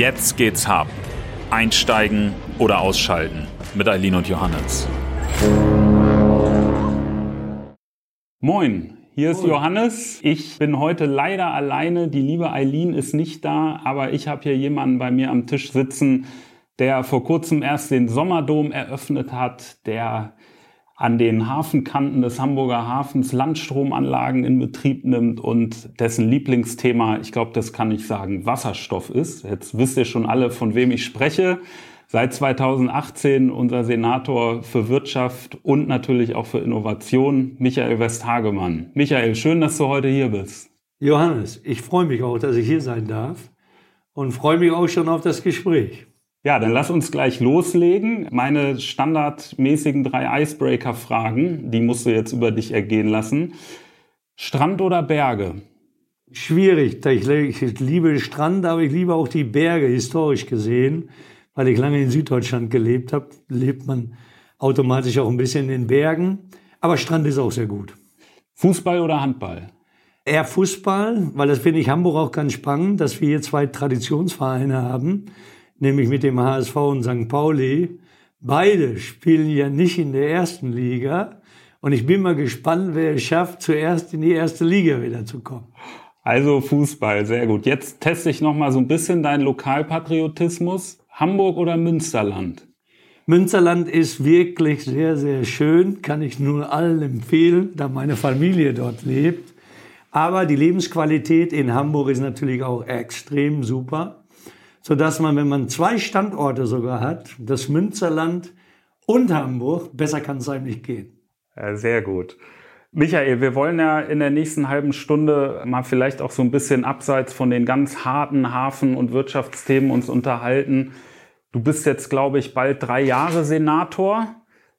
Jetzt geht's hart. Einsteigen oder ausschalten mit Eileen und Johannes. Moin, hier ist Johannes. Ich bin heute leider alleine. Die liebe Eileen ist nicht da, aber ich habe hier jemanden bei mir am Tisch sitzen, der vor kurzem erst den Sommerdom eröffnet hat, der an den Hafenkanten des Hamburger Hafens Landstromanlagen in Betrieb nimmt und dessen Lieblingsthema, ich glaube, das kann ich sagen, Wasserstoff ist. Jetzt wisst ihr schon alle, von wem ich spreche. Seit 2018 unser Senator für Wirtschaft und natürlich auch für Innovation, Michael Westhagemann. Michael, schön, dass du heute hier bist. Johannes, ich freue mich auch, dass ich hier sein darf und freue mich auch schon auf das Gespräch. Ja, dann lass uns gleich loslegen. Meine standardmäßigen drei Icebreaker-Fragen, die musst du jetzt über dich ergehen lassen. Strand oder Berge? Schwierig. Ich liebe Strand, aber ich liebe auch die Berge, historisch gesehen. Weil ich lange in Süddeutschland gelebt habe, lebt man automatisch auch ein bisschen in den Bergen. Aber Strand ist auch sehr gut. Fußball oder Handball? Eher Fußball, weil das finde ich Hamburg auch ganz spannend, dass wir hier zwei Traditionsvereine haben nämlich mit dem HSV und St. Pauli. Beide spielen ja nicht in der ersten Liga. Und ich bin mal gespannt, wer es schafft, zuerst in die erste Liga wieder zu kommen. Also Fußball, sehr gut. Jetzt teste ich noch mal so ein bisschen deinen Lokalpatriotismus. Hamburg oder Münsterland? Münsterland ist wirklich sehr, sehr schön. Kann ich nur allen empfehlen, da meine Familie dort lebt. Aber die Lebensqualität in Hamburg ist natürlich auch extrem super so dass man, wenn man zwei Standorte sogar hat, das Münsterland und Hamburg, besser kann es eigentlich gehen. Ja, sehr gut. Michael, wir wollen ja in der nächsten halben Stunde mal vielleicht auch so ein bisschen abseits von den ganz harten Hafen- und Wirtschaftsthemen uns unterhalten. Du bist jetzt, glaube ich, bald drei Jahre Senator.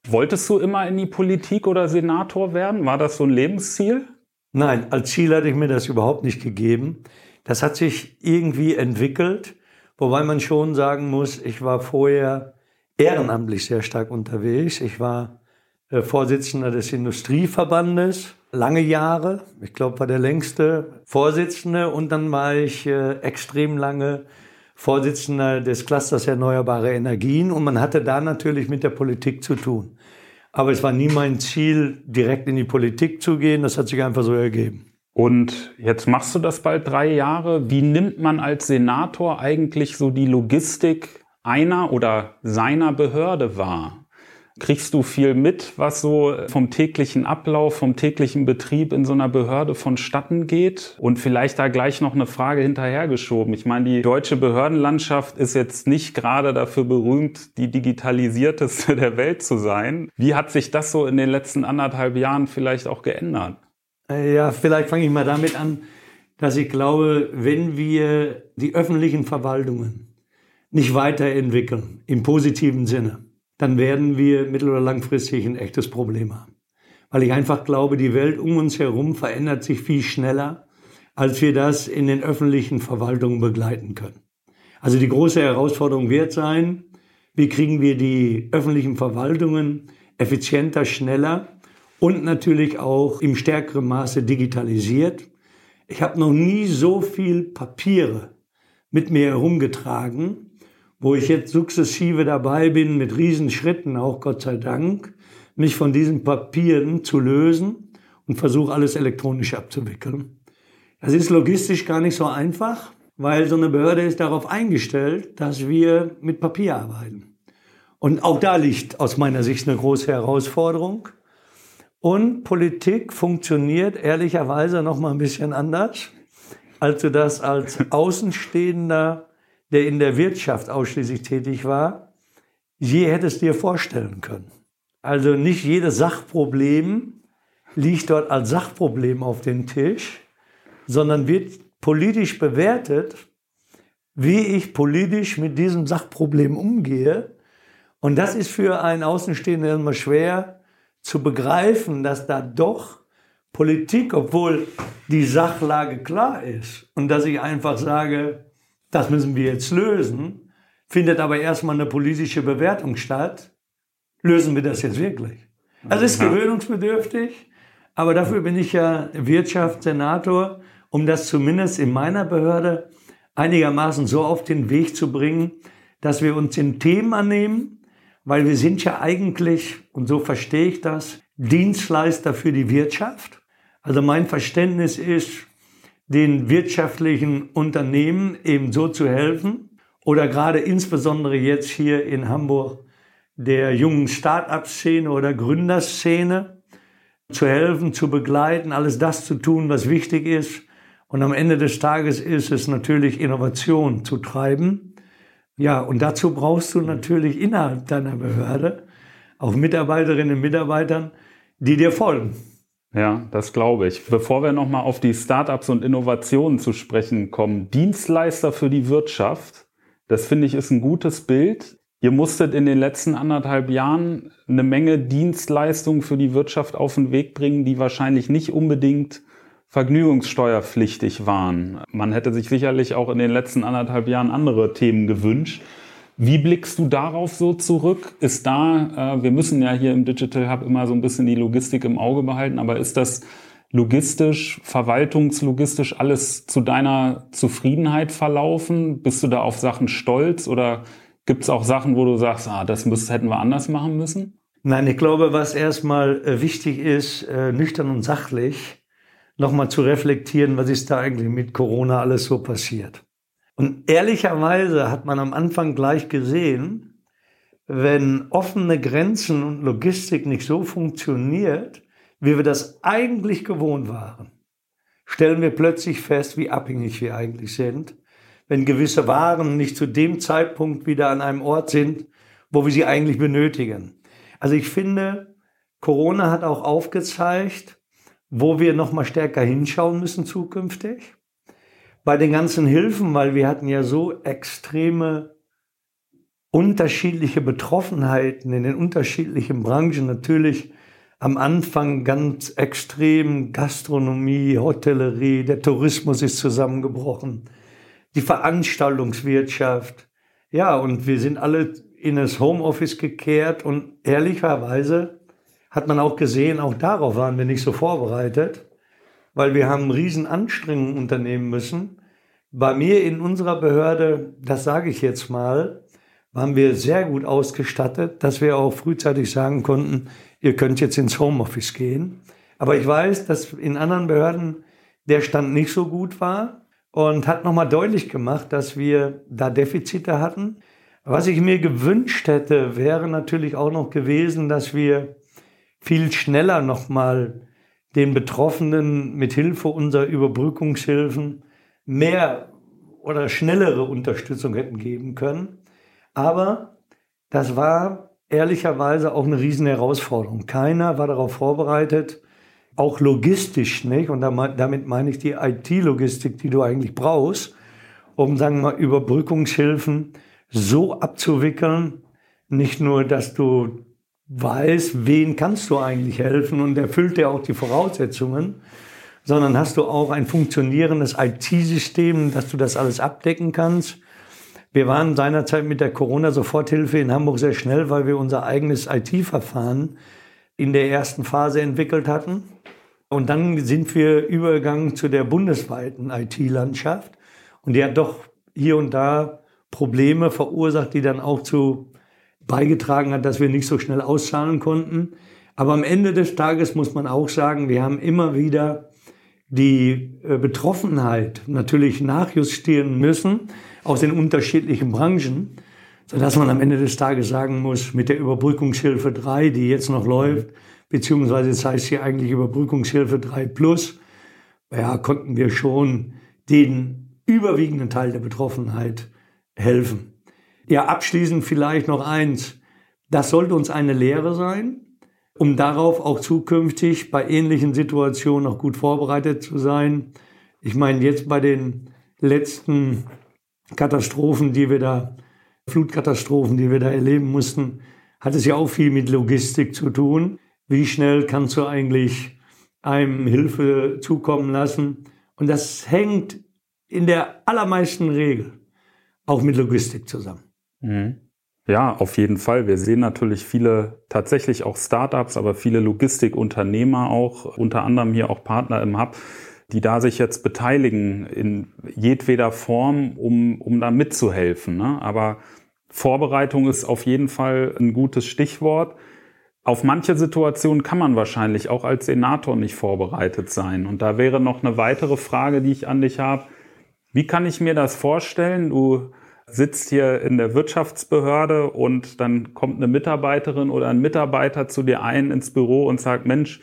Wolltest du immer in die Politik oder Senator werden? War das so ein Lebensziel? Nein, als Ziel hatte ich mir das überhaupt nicht gegeben. Das hat sich irgendwie entwickelt. Wobei man schon sagen muss, ich war vorher ehrenamtlich sehr stark unterwegs. Ich war äh, Vorsitzender des Industrieverbandes lange Jahre. Ich glaube, war der längste Vorsitzende. Und dann war ich äh, extrem lange Vorsitzender des Clusters Erneuerbare Energien. Und man hatte da natürlich mit der Politik zu tun. Aber es war nie mein Ziel, direkt in die Politik zu gehen. Das hat sich einfach so ergeben. Und jetzt machst du das bald drei Jahre. Wie nimmt man als Senator eigentlich so die Logistik einer oder seiner Behörde wahr? Kriegst du viel mit, was so vom täglichen Ablauf, vom täglichen Betrieb in so einer Behörde vonstatten geht? Und vielleicht da gleich noch eine Frage hinterhergeschoben. Ich meine, die deutsche Behördenlandschaft ist jetzt nicht gerade dafür berühmt, die digitalisierteste der Welt zu sein. Wie hat sich das so in den letzten anderthalb Jahren vielleicht auch geändert? Äh, ja, vielleicht fange ich mal damit an, dass ich glaube, wenn wir die öffentlichen Verwaltungen nicht weiterentwickeln, im positiven Sinne, dann werden wir mittel- oder langfristig ein echtes Problem haben. Weil ich einfach glaube, die Welt um uns herum verändert sich viel schneller, als wir das in den öffentlichen Verwaltungen begleiten können. Also die große Herausforderung wird sein, wie kriegen wir die öffentlichen Verwaltungen effizienter, schneller und natürlich auch im stärkeren Maße digitalisiert. Ich habe noch nie so viel Papiere mit mir herumgetragen, wo ich jetzt sukzessive dabei bin, mit Riesenschritten, auch Gott sei Dank, mich von diesen Papieren zu lösen und versuche alles elektronisch abzuwickeln. Das ist logistisch gar nicht so einfach, weil so eine Behörde ist darauf eingestellt, dass wir mit Papier arbeiten. Und auch da liegt aus meiner Sicht eine große Herausforderung. Und Politik funktioniert ehrlicherweise noch mal ein bisschen anders, als du das als Außenstehender, der in der Wirtschaft ausschließlich tätig war, je hättest dir vorstellen können. Also nicht jedes Sachproblem liegt dort als Sachproblem auf dem Tisch, sondern wird politisch bewertet, wie ich politisch mit diesem Sachproblem umgehe. Und das ist für einen Außenstehenden immer schwer, zu begreifen, dass da doch Politik, obwohl die Sachlage klar ist und dass ich einfach sage, das müssen wir jetzt lösen, findet aber erstmal eine politische Bewertung statt. Lösen wir das jetzt wirklich? Das ist gewöhnungsbedürftig, aber dafür bin ich ja Wirtschaftssenator, um das zumindest in meiner Behörde einigermaßen so auf den Weg zu bringen, dass wir uns den Themen annehmen, weil wir sind ja eigentlich, und so verstehe ich das, Dienstleister für die Wirtschaft. Also mein Verständnis ist, den wirtschaftlichen Unternehmen eben so zu helfen oder gerade insbesondere jetzt hier in Hamburg der jungen Start-up-Szene oder Gründerszene zu helfen, zu begleiten, alles das zu tun, was wichtig ist. Und am Ende des Tages ist es natürlich Innovation zu treiben. Ja, und dazu brauchst du natürlich innerhalb deiner Behörde auch Mitarbeiterinnen und Mitarbeitern, die dir folgen. Ja, das glaube ich. Bevor wir nochmal auf die Startups und Innovationen zu sprechen kommen, Dienstleister für die Wirtschaft, das finde ich ist ein gutes Bild. Ihr musstet in den letzten anderthalb Jahren eine Menge Dienstleistungen für die Wirtschaft auf den Weg bringen, die wahrscheinlich nicht unbedingt vergnügungssteuerpflichtig waren. Man hätte sich sicherlich auch in den letzten anderthalb Jahren andere Themen gewünscht. Wie blickst du darauf so zurück? Ist da, äh, wir müssen ja hier im Digital Hub immer so ein bisschen die Logistik im Auge behalten, aber ist das logistisch, verwaltungslogistisch alles zu deiner Zufriedenheit verlaufen? Bist du da auf Sachen stolz oder gibt es auch Sachen, wo du sagst, ah, das müssen, hätten wir anders machen müssen? Nein, ich glaube, was erstmal äh, wichtig ist, äh, nüchtern und sachlich nochmal zu reflektieren, was ist da eigentlich mit Corona alles so passiert. Und ehrlicherweise hat man am Anfang gleich gesehen, wenn offene Grenzen und Logistik nicht so funktioniert, wie wir das eigentlich gewohnt waren, stellen wir plötzlich fest, wie abhängig wir eigentlich sind, wenn gewisse Waren nicht zu dem Zeitpunkt wieder an einem Ort sind, wo wir sie eigentlich benötigen. Also ich finde, Corona hat auch aufgezeigt, wo wir noch mal stärker hinschauen müssen zukünftig bei den ganzen Hilfen, weil wir hatten ja so extreme unterschiedliche Betroffenheiten in den unterschiedlichen Branchen. Natürlich am Anfang ganz extrem Gastronomie, Hotellerie, der Tourismus ist zusammengebrochen, die Veranstaltungswirtschaft. Ja, und wir sind alle in das Homeoffice gekehrt und ehrlicherweise hat man auch gesehen, auch darauf waren wir nicht so vorbereitet weil wir haben riesen Anstrengungen unternehmen müssen. Bei mir in unserer Behörde, das sage ich jetzt mal, waren wir sehr gut ausgestattet, dass wir auch frühzeitig sagen konnten, ihr könnt jetzt ins Homeoffice gehen. Aber ich weiß, dass in anderen Behörden der Stand nicht so gut war und hat nochmal deutlich gemacht, dass wir da Defizite hatten. Was ich mir gewünscht hätte, wäre natürlich auch noch gewesen, dass wir viel schneller nochmal den Betroffenen mit Hilfe unserer Überbrückungshilfen mehr oder schnellere Unterstützung hätten geben können. Aber das war ehrlicherweise auch eine riesen Herausforderung. Keiner war darauf vorbereitet, auch logistisch nicht. Und damit meine ich die IT-Logistik, die du eigentlich brauchst, um, sagen wir mal, Überbrückungshilfen so abzuwickeln, nicht nur, dass du weiß, wen kannst du eigentlich helfen und erfüllt dir auch die Voraussetzungen, sondern hast du auch ein funktionierendes IT-System, dass du das alles abdecken kannst. Wir waren seinerzeit mit der Corona-Soforthilfe in Hamburg sehr schnell, weil wir unser eigenes IT-Verfahren in der ersten Phase entwickelt hatten. Und dann sind wir übergegangen zu der bundesweiten IT-Landschaft. Und die hat doch hier und da Probleme verursacht, die dann auch zu beigetragen hat, dass wir nicht so schnell auszahlen konnten. Aber am Ende des Tages muss man auch sagen, wir haben immer wieder die äh, Betroffenheit natürlich nachjustieren müssen aus den unterschiedlichen Branchen, sodass man am Ende des Tages sagen muss, mit der Überbrückungshilfe 3, die jetzt noch läuft, beziehungsweise es heißt hier eigentlich Überbrückungshilfe 3 Plus, ja, konnten wir schon den überwiegenden Teil der Betroffenheit helfen. Ja, abschließend vielleicht noch eins. Das sollte uns eine Lehre sein, um darauf auch zukünftig bei ähnlichen Situationen noch gut vorbereitet zu sein. Ich meine, jetzt bei den letzten Katastrophen, die wir da, Flutkatastrophen, die wir da erleben mussten, hat es ja auch viel mit Logistik zu tun. Wie schnell kannst du eigentlich einem Hilfe zukommen lassen? Und das hängt in der allermeisten Regel auch mit Logistik zusammen. Mhm. Ja, auf jeden Fall. Wir sehen natürlich viele, tatsächlich auch Startups, aber viele Logistikunternehmer auch, unter anderem hier auch Partner im Hub, die da sich jetzt beteiligen in jedweder Form, um, um da mitzuhelfen. Ne? Aber Vorbereitung ist auf jeden Fall ein gutes Stichwort. Auf manche Situationen kann man wahrscheinlich auch als Senator nicht vorbereitet sein. Und da wäre noch eine weitere Frage, die ich an dich habe. Wie kann ich mir das vorstellen? Du sitzt hier in der Wirtschaftsbehörde und dann kommt eine Mitarbeiterin oder ein Mitarbeiter zu dir ein ins Büro und sagt, Mensch,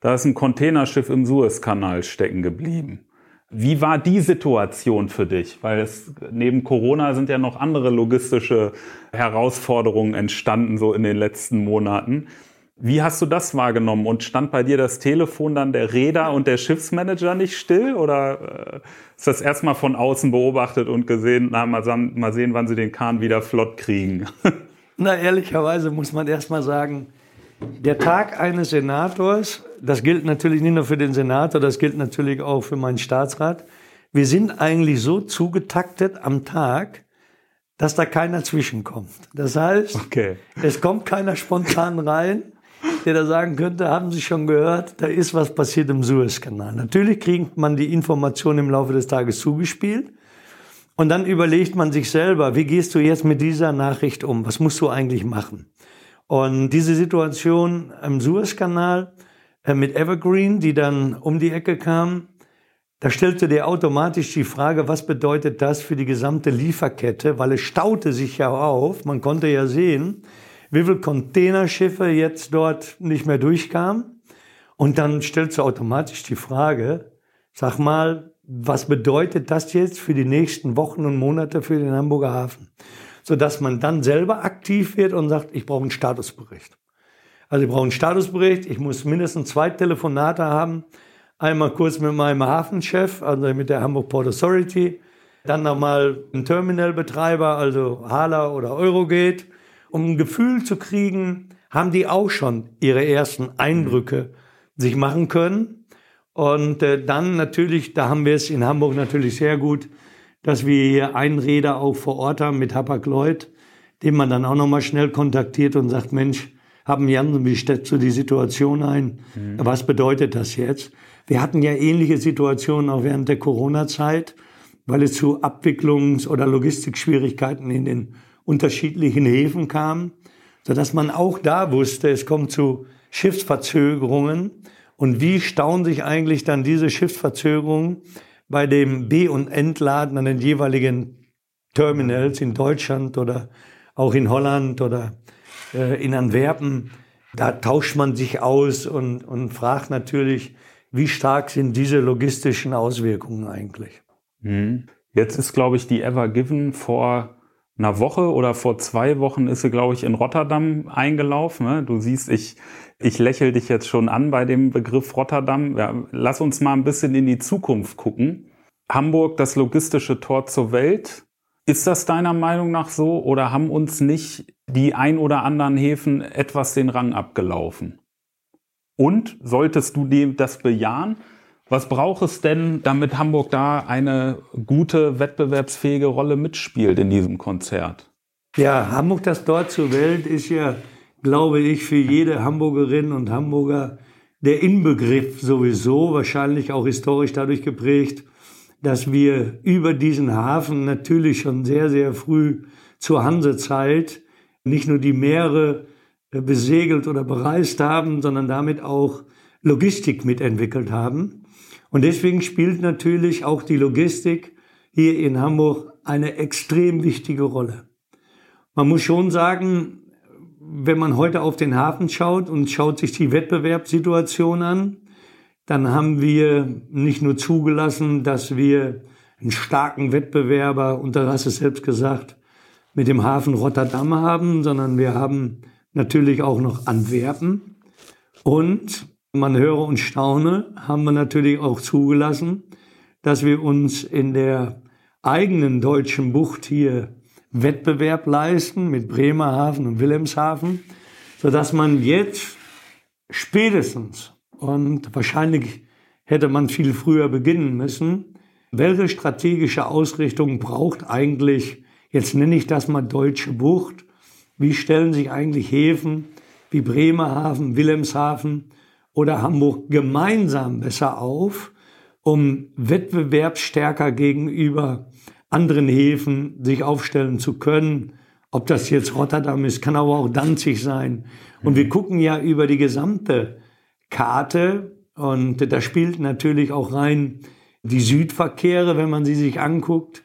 da ist ein Containerschiff im Suezkanal stecken geblieben. Wie war die Situation für dich? Weil es, neben Corona sind ja noch andere logistische Herausforderungen entstanden, so in den letzten Monaten. Wie hast du das wahrgenommen? Und stand bei dir das Telefon dann der Räder und der Schiffsmanager nicht still? Oder äh, ist das erstmal von außen beobachtet und gesehen, na, mal, mal sehen, wann sie den Kahn wieder flott kriegen? Na, ehrlicherweise muss man erstmal sagen, der Tag eines Senators, das gilt natürlich nicht nur für den Senator, das gilt natürlich auch für meinen Staatsrat. Wir sind eigentlich so zugetaktet am Tag, dass da keiner zwischenkommt. Das heißt, okay. es kommt keiner spontan rein, der da sagen könnte, haben Sie schon gehört, da ist was passiert im Suezkanal. Natürlich kriegt man die Information im Laufe des Tages zugespielt. Und dann überlegt man sich selber, wie gehst du jetzt mit dieser Nachricht um? Was musst du eigentlich machen? Und diese Situation im Suezkanal äh, mit Evergreen, die dann um die Ecke kam, da stellte der automatisch die Frage, was bedeutet das für die gesamte Lieferkette, weil es staute sich ja auf. Man konnte ja sehen, wie viele Containerschiffe jetzt dort nicht mehr durchkamen. Und dann stellt du automatisch die Frage, sag mal, was bedeutet das jetzt für die nächsten Wochen und Monate für den Hamburger Hafen? sodass man dann selber aktiv wird und sagt, ich brauche einen Statusbericht. Also ich brauche einen Statusbericht, ich muss mindestens zwei Telefonate haben. Einmal kurz mit meinem Hafenchef, also mit der Hamburg Port Authority, dann nochmal ein Terminalbetreiber, also Hala oder Eurogate, um ein Gefühl zu kriegen, haben die auch schon ihre ersten Eindrücke sich machen können. Und äh, dann natürlich, da haben wir es in Hamburg natürlich sehr gut dass wir hier einen Räder auch vor Ort haben mit Hapag-Lloyd, den man dann auch nochmal schnell kontaktiert und sagt, Mensch, haben Jan, wie stellst du die Situation ein? Mhm. Was bedeutet das jetzt? Wir hatten ja ähnliche Situationen auch während der Corona-Zeit, weil es zu Abwicklungs- oder Logistikschwierigkeiten in den unterschiedlichen Häfen kam, sodass man auch da wusste, es kommt zu Schiffsverzögerungen. Und wie stauen sich eigentlich dann diese Schiffsverzögerungen bei dem B- und Entladen an den jeweiligen Terminals in Deutschland oder auch in Holland oder äh, in Antwerpen. Da tauscht man sich aus und, und fragt natürlich, wie stark sind diese logistischen Auswirkungen eigentlich. Mhm. Jetzt ist, glaube ich, die Ever Given vor einer Woche oder vor zwei Wochen ist sie, glaube ich, in Rotterdam eingelaufen. Ne? Du siehst, ich, ich lächel dich jetzt schon an bei dem Begriff Rotterdam. Ja, lass uns mal ein bisschen in die Zukunft gucken. Hamburg das logistische Tor zur Welt. Ist das deiner Meinung nach so oder haben uns nicht die ein oder anderen Häfen etwas den Rang abgelaufen? Und solltest du dem das bejahen? Was braucht es denn, damit Hamburg da eine gute, wettbewerbsfähige Rolle mitspielt in diesem Konzert? Ja, Hamburg das Tor zur Welt ist ja glaube ich, für jede Hamburgerin und Hamburger der Inbegriff sowieso, wahrscheinlich auch historisch dadurch geprägt, dass wir über diesen Hafen natürlich schon sehr, sehr früh zur Hansezeit nicht nur die Meere äh, besegelt oder bereist haben, sondern damit auch Logistik mitentwickelt haben. Und deswegen spielt natürlich auch die Logistik hier in Hamburg eine extrem wichtige Rolle. Man muss schon sagen, wenn man heute auf den Hafen schaut und schaut sich die Wettbewerbssituation an, dann haben wir nicht nur zugelassen, dass wir einen starken Wettbewerber, und da hast du es selbst gesagt, mit dem Hafen Rotterdam haben, sondern wir haben natürlich auch noch Antwerpen. Und man höre und staune, haben wir natürlich auch zugelassen, dass wir uns in der eigenen deutschen Bucht hier Wettbewerb leisten mit Bremerhaven und Wilhelmshaven, sodass man jetzt spätestens und wahrscheinlich hätte man viel früher beginnen müssen, welche strategische Ausrichtung braucht eigentlich, jetzt nenne ich das mal deutsche Bucht, wie stellen sich eigentlich Häfen wie Bremerhaven, Wilhelmshaven oder Hamburg gemeinsam besser auf, um wettbewerbsstärker gegenüber anderen Häfen sich aufstellen zu können. Ob das jetzt Rotterdam ist, kann aber auch Danzig sein. Und wir gucken ja über die gesamte Karte und da spielt natürlich auch rein die Südverkehre, wenn man sie sich anguckt.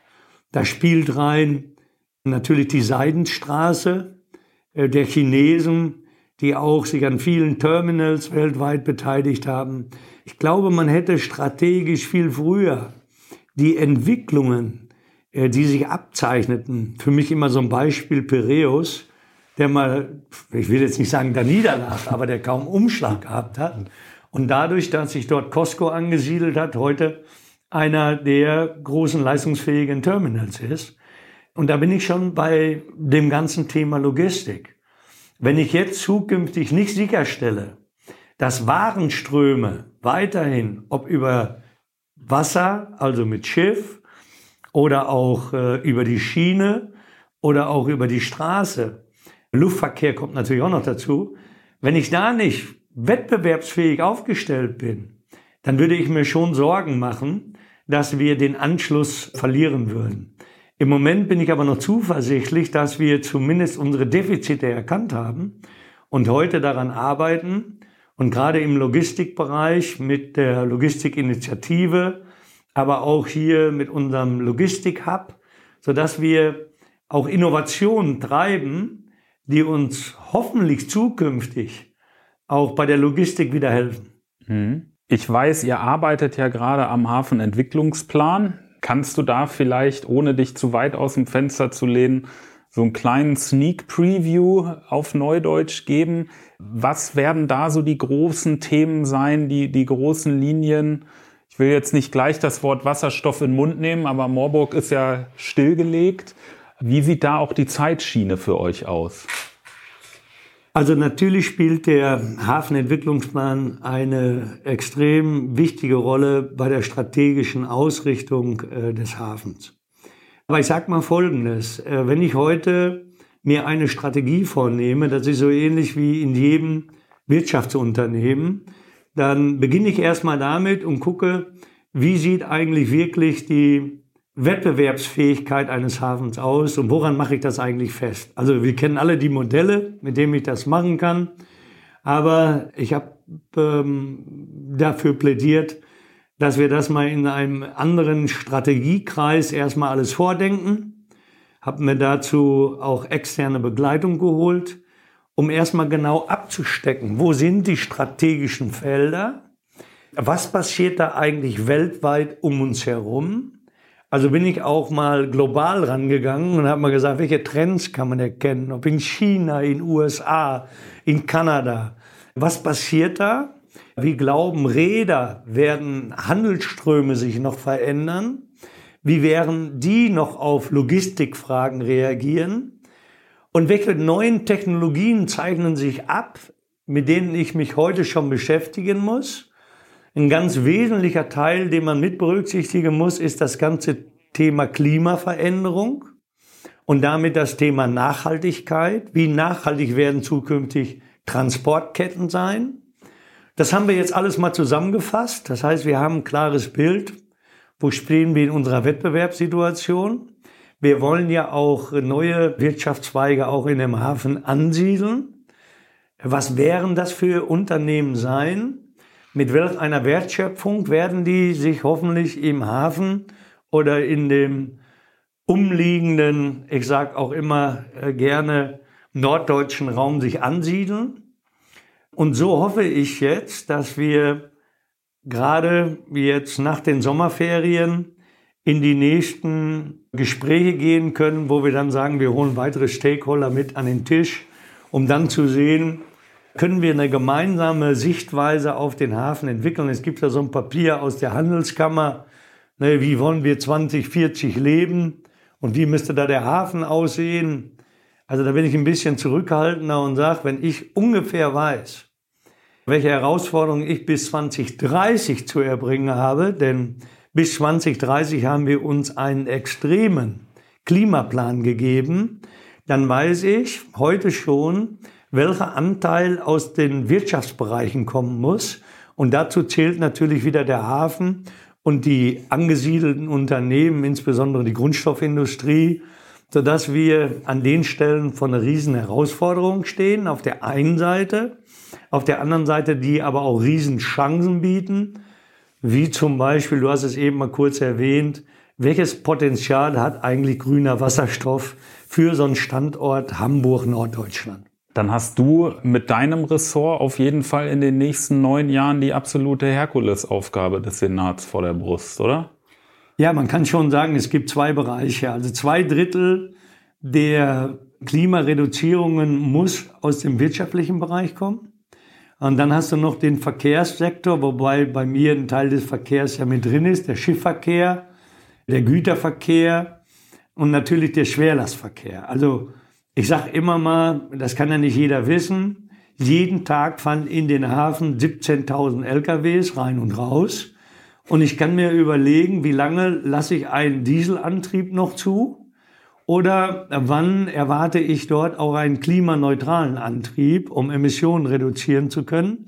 Da spielt rein natürlich die Seidenstraße äh, der Chinesen, die auch sich an vielen Terminals weltweit beteiligt haben. Ich glaube, man hätte strategisch viel früher die Entwicklungen, äh, die sich abzeichneten, für mich immer so ein Beispiel Piräus, der mal, ich will jetzt nicht sagen, da niederlag, aber der kaum Umschlag gehabt hat. Und dadurch, dass sich dort Costco angesiedelt hat, heute einer der großen leistungsfähigen Terminals ist. Und da bin ich schon bei dem ganzen Thema Logistik. Wenn ich jetzt zukünftig nicht sicherstelle, dass Warenströme weiterhin, ob über Wasser, also mit Schiff, oder auch äh, über die Schiene oder auch über die Straße, Luftverkehr kommt natürlich auch noch dazu, wenn ich da nicht wettbewerbsfähig aufgestellt bin, dann würde ich mir schon Sorgen machen, dass wir den Anschluss verlieren würden. Im Moment bin ich aber noch zuversichtlich, dass wir zumindest unsere Defizite erkannt haben und heute daran arbeiten und gerade im Logistikbereich mit der Logistikinitiative, aber auch hier mit unserem Logistik-Hub, sodass wir auch Innovationen treiben, die uns hoffentlich zukünftig auch bei der Logistik wieder helfen. Mhm. Ich weiß, ihr arbeitet ja gerade am Hafenentwicklungsplan. Kannst du da vielleicht, ohne dich zu weit aus dem Fenster zu lehnen, so einen kleinen Sneak Preview auf Neudeutsch geben? Was werden da so die großen Themen sein, die, die großen Linien? Ich will jetzt nicht gleich das Wort Wasserstoff in den Mund nehmen, aber Moorburg ist ja stillgelegt. Wie sieht da auch die Zeitschiene für euch aus? Also natürlich spielt der Hafenentwicklungsplan eine extrem wichtige Rolle bei der strategischen Ausrichtung äh, des Hafens. Aber ich sage mal Folgendes. Äh, wenn ich heute mir eine Strategie vornehme, das ist so ähnlich wie in jedem Wirtschaftsunternehmen, dann beginne ich erstmal damit und gucke, wie sieht eigentlich wirklich die Wettbewerbsfähigkeit eines Hafens aus und woran mache ich das eigentlich fest? Also wir kennen alle die Modelle, mit denen ich das machen kann, aber ich habe ähm, dafür plädiert, dass wir das mal in einem anderen Strategiekreis erstmal alles vordenken, habe mir dazu auch externe Begleitung geholt, um erstmal genau abzustecken, wo sind die strategischen Felder, was passiert da eigentlich weltweit um uns herum also bin ich auch mal global rangegangen und habe mal gesagt, welche Trends kann man erkennen, ob in China, in USA, in Kanada. Was passiert da? Wie glauben Räder, werden Handelsströme sich noch verändern? Wie werden die noch auf Logistikfragen reagieren? Und welche neuen Technologien zeichnen sich ab, mit denen ich mich heute schon beschäftigen muss? Ein ganz wesentlicher Teil, den man mit berücksichtigen muss, ist das ganze Thema Klimaveränderung und damit das Thema Nachhaltigkeit. Wie nachhaltig werden zukünftig Transportketten sein? Das haben wir jetzt alles mal zusammengefasst. Das heißt, wir haben ein klares Bild, wo stehen wir in unserer Wettbewerbssituation. Wir wollen ja auch neue Wirtschaftszweige auch in dem Hafen ansiedeln. Was wären das für Unternehmen sein? Mit welch einer Wertschöpfung werden die sich hoffentlich im Hafen oder in dem umliegenden, ich sage auch immer äh, gerne, norddeutschen Raum sich ansiedeln. Und so hoffe ich jetzt, dass wir gerade jetzt nach den Sommerferien in die nächsten Gespräche gehen können, wo wir dann sagen, wir holen weitere Stakeholder mit an den Tisch, um dann zu sehen, können wir eine gemeinsame Sichtweise auf den Hafen entwickeln. Es gibt ja so ein Papier aus der Handelskammer, ne, wie wollen wir 2040 leben und wie müsste da der Hafen aussehen. Also da bin ich ein bisschen zurückhaltender und sage, wenn ich ungefähr weiß, welche Herausforderungen ich bis 2030 zu erbringen habe, denn bis 2030 haben wir uns einen extremen Klimaplan gegeben, dann weiß ich heute schon, welcher Anteil aus den Wirtschaftsbereichen kommen muss. Und dazu zählt natürlich wieder der Hafen und die angesiedelten Unternehmen, insbesondere die Grundstoffindustrie, sodass wir an den Stellen von einer riesen Herausforderung stehen, auf der einen Seite, auf der anderen Seite, die aber auch riesen Chancen bieten, wie zum Beispiel, du hast es eben mal kurz erwähnt, welches Potenzial hat eigentlich grüner Wasserstoff für so einen Standort Hamburg-Norddeutschland? Dann hast du mit deinem Ressort auf jeden Fall in den nächsten neun Jahren die absolute Herkulesaufgabe des Senats vor der Brust, oder? Ja, man kann schon sagen, es gibt zwei Bereiche. Also zwei Drittel der Klimareduzierungen muss aus dem wirtschaftlichen Bereich kommen. Und dann hast du noch den Verkehrssektor, wobei bei mir ein Teil des Verkehrs ja mit drin ist, der Schiffverkehr, der Güterverkehr und natürlich der Schwerlastverkehr. Also ich sage immer mal, das kann ja nicht jeder wissen, jeden Tag fahren in den Hafen 17.000 LKWs rein und raus. Und ich kann mir überlegen, wie lange lasse ich einen Dieselantrieb noch zu? Oder wann erwarte ich dort auch einen klimaneutralen Antrieb, um Emissionen reduzieren zu können?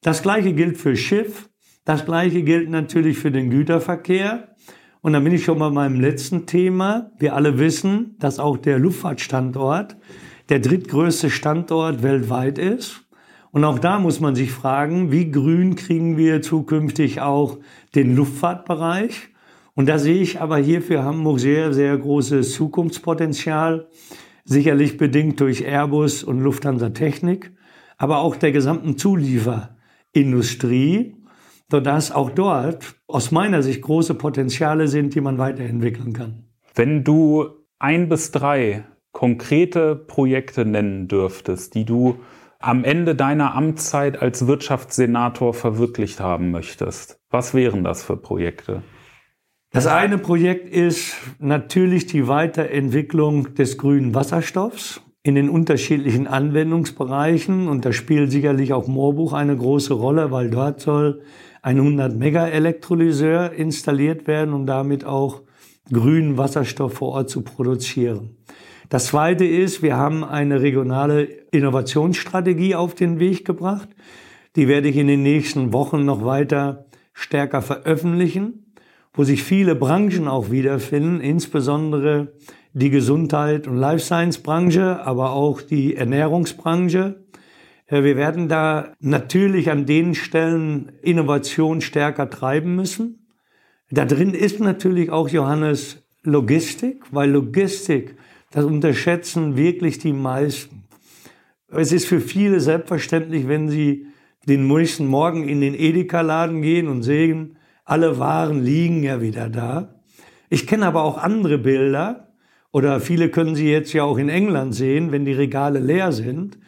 Das gleiche gilt für Schiff. Das gleiche gilt natürlich für den Güterverkehr. Und dann bin ich schon bei meinem letzten Thema. Wir alle wissen, dass auch der Luftfahrtstandort der drittgrößte Standort weltweit ist. Und auch da muss man sich fragen, wie grün kriegen wir zukünftig auch den Luftfahrtbereich? Und da sehe ich aber hier für Hamburg sehr, sehr großes Zukunftspotenzial, sicherlich bedingt durch Airbus und Lufthansa Technik, aber auch der gesamten Zulieferindustrie, sodass auch dort aus meiner Sicht große Potenziale sind, die man weiterentwickeln kann. Wenn du ein bis drei konkrete Projekte nennen dürftest, die du am Ende deiner Amtszeit als Wirtschaftssenator verwirklicht haben möchtest? Was wären das für Projekte? Das eine Projekt ist natürlich die Weiterentwicklung des grünen Wasserstoffs in den unterschiedlichen Anwendungsbereichen. Und da spielt sicherlich auch Moorbuch eine große Rolle, weil dort soll ein 100 Mega Elektrolyseur installiert werden, um damit auch grünen Wasserstoff vor Ort zu produzieren. Das zweite ist, wir haben eine regionale Innovationsstrategie auf den Weg gebracht. Die werde ich in den nächsten Wochen noch weiter stärker veröffentlichen, wo sich viele Branchen auch wiederfinden, insbesondere die Gesundheit- und Life Science-Branche, aber auch die Ernährungsbranche. Wir werden da natürlich an den Stellen Innovation stärker treiben müssen. Da drin ist natürlich auch Johannes Logistik, weil Logistik das unterschätzen wirklich die meisten. Es ist für viele selbstverständlich, wenn sie den nächsten Morgen in den Edeka-Laden gehen und sehen, alle Waren liegen ja wieder da. Ich kenne aber auch andere Bilder, oder viele können sie jetzt ja auch in England sehen, wenn die Regale leer sind.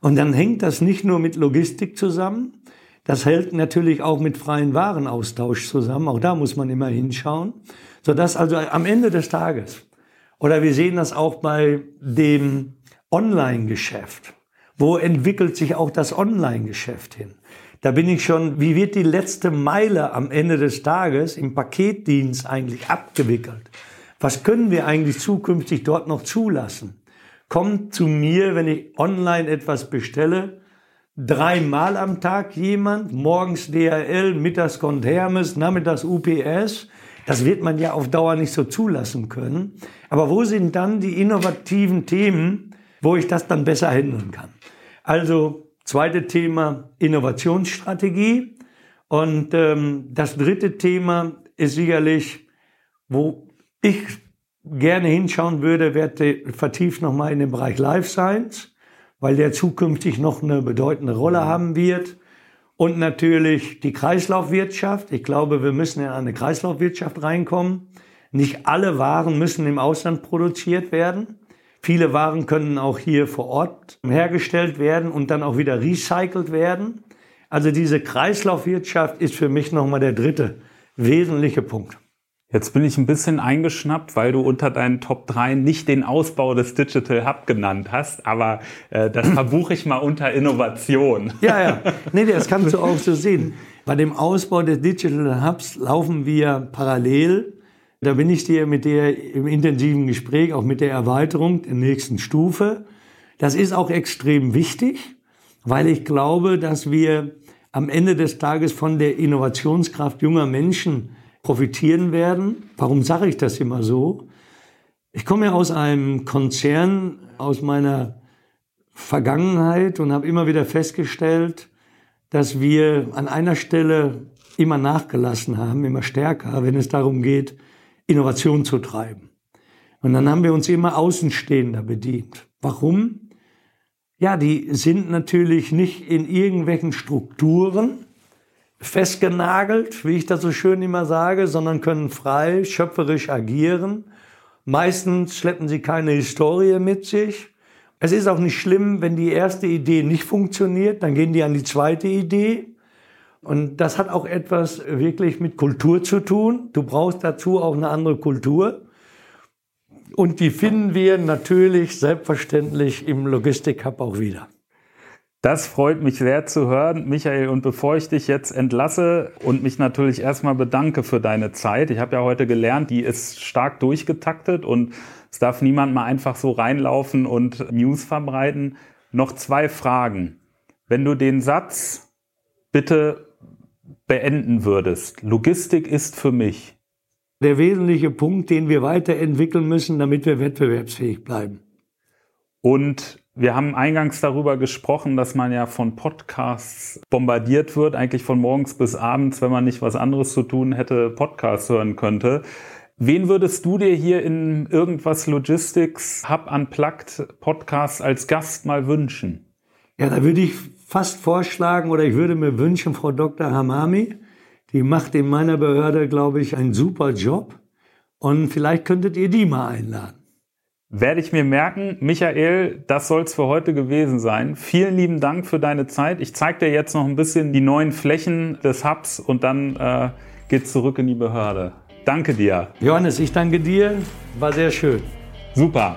Und dann hängt das nicht nur mit Logistik zusammen, das hält natürlich auch mit freien Warenaustausch zusammen. Auch da muss man immer hinschauen, sodass also am Ende des Tages oder wir sehen das auch bei dem Online-Geschäft. Wo entwickelt sich auch das Online-Geschäft hin? Da bin ich schon, wie wird die letzte Meile am Ende des Tages im Paketdienst eigentlich abgewickelt? Was können wir eigentlich zukünftig dort noch zulassen? Kommt zu mir, wenn ich online etwas bestelle, dreimal am Tag jemand, morgens DHL, mittags kommt Hermes, nachmittags UPS. Das wird man ja auf Dauer nicht so zulassen können. Aber wo sind dann die innovativen Themen, wo ich das dann besser handeln kann? Also zweite Thema Innovationsstrategie. Und ähm, das dritte Thema ist sicherlich, wo ich gerne hinschauen würde, werde vertieft nochmal in den Bereich Life Science, weil der zukünftig noch eine bedeutende Rolle haben wird. Und natürlich die Kreislaufwirtschaft. Ich glaube, wir müssen in eine Kreislaufwirtschaft reinkommen. Nicht alle Waren müssen im Ausland produziert werden. Viele Waren können auch hier vor Ort hergestellt werden und dann auch wieder recycelt werden. Also diese Kreislaufwirtschaft ist für mich nochmal der dritte wesentliche Punkt. Jetzt bin ich ein bisschen eingeschnappt, weil du unter deinen Top 3 nicht den Ausbau des Digital Hub genannt hast, aber äh, das verbuche ich mal unter Innovation. Ja, ja. Nee, das kannst du auch so sehen. Bei dem Ausbau des Digital Hubs laufen wir parallel. Da bin ich dir mit der im intensiven Gespräch, auch mit der Erweiterung der nächsten Stufe. Das ist auch extrem wichtig, weil ich glaube, dass wir am Ende des Tages von der Innovationskraft junger Menschen profitieren werden. Warum sage ich das immer so? Ich komme ja aus einem Konzern, aus meiner Vergangenheit und habe immer wieder festgestellt, dass wir an einer Stelle immer nachgelassen haben, immer stärker, wenn es darum geht, Innovation zu treiben. Und dann haben wir uns immer Außenstehender bedient. Warum? Ja, die sind natürlich nicht in irgendwelchen Strukturen festgenagelt, wie ich das so schön immer sage, sondern können frei, schöpferisch agieren. Meistens schleppen sie keine Historie mit sich. Es ist auch nicht schlimm, wenn die erste Idee nicht funktioniert, dann gehen die an die zweite Idee. Und das hat auch etwas wirklich mit Kultur zu tun. Du brauchst dazu auch eine andere Kultur. Und die finden wir natürlich selbstverständlich im Logistik Hub auch wieder. Das freut mich sehr zu hören, Michael. Und bevor ich dich jetzt entlasse und mich natürlich erstmal bedanke für deine Zeit, ich habe ja heute gelernt, die ist stark durchgetaktet und es darf niemand mal einfach so reinlaufen und News verbreiten. Noch zwei Fragen. Wenn du den Satz bitte beenden würdest, Logistik ist für mich, der wesentliche Punkt, den wir weiterentwickeln müssen, damit wir wettbewerbsfähig bleiben. Und wir haben eingangs darüber gesprochen, dass man ja von Podcasts bombardiert wird, eigentlich von morgens bis abends, wenn man nicht was anderes zu tun hätte, Podcasts hören könnte. Wen würdest du dir hier in irgendwas Logistics Hub Unplugged Podcast als Gast mal wünschen? Ja, da würde ich fast vorschlagen oder ich würde mir wünschen, Frau Dr. Hamami, die macht in meiner Behörde, glaube ich, einen super Job. Und vielleicht könntet ihr die mal einladen. Werde ich mir merken. Michael, das soll es für heute gewesen sein. Vielen lieben Dank für deine Zeit. Ich zeige dir jetzt noch ein bisschen die neuen Flächen des Hubs und dann äh, geht zurück in die Behörde. Danke dir. Johannes, ich danke dir. War sehr schön. Super.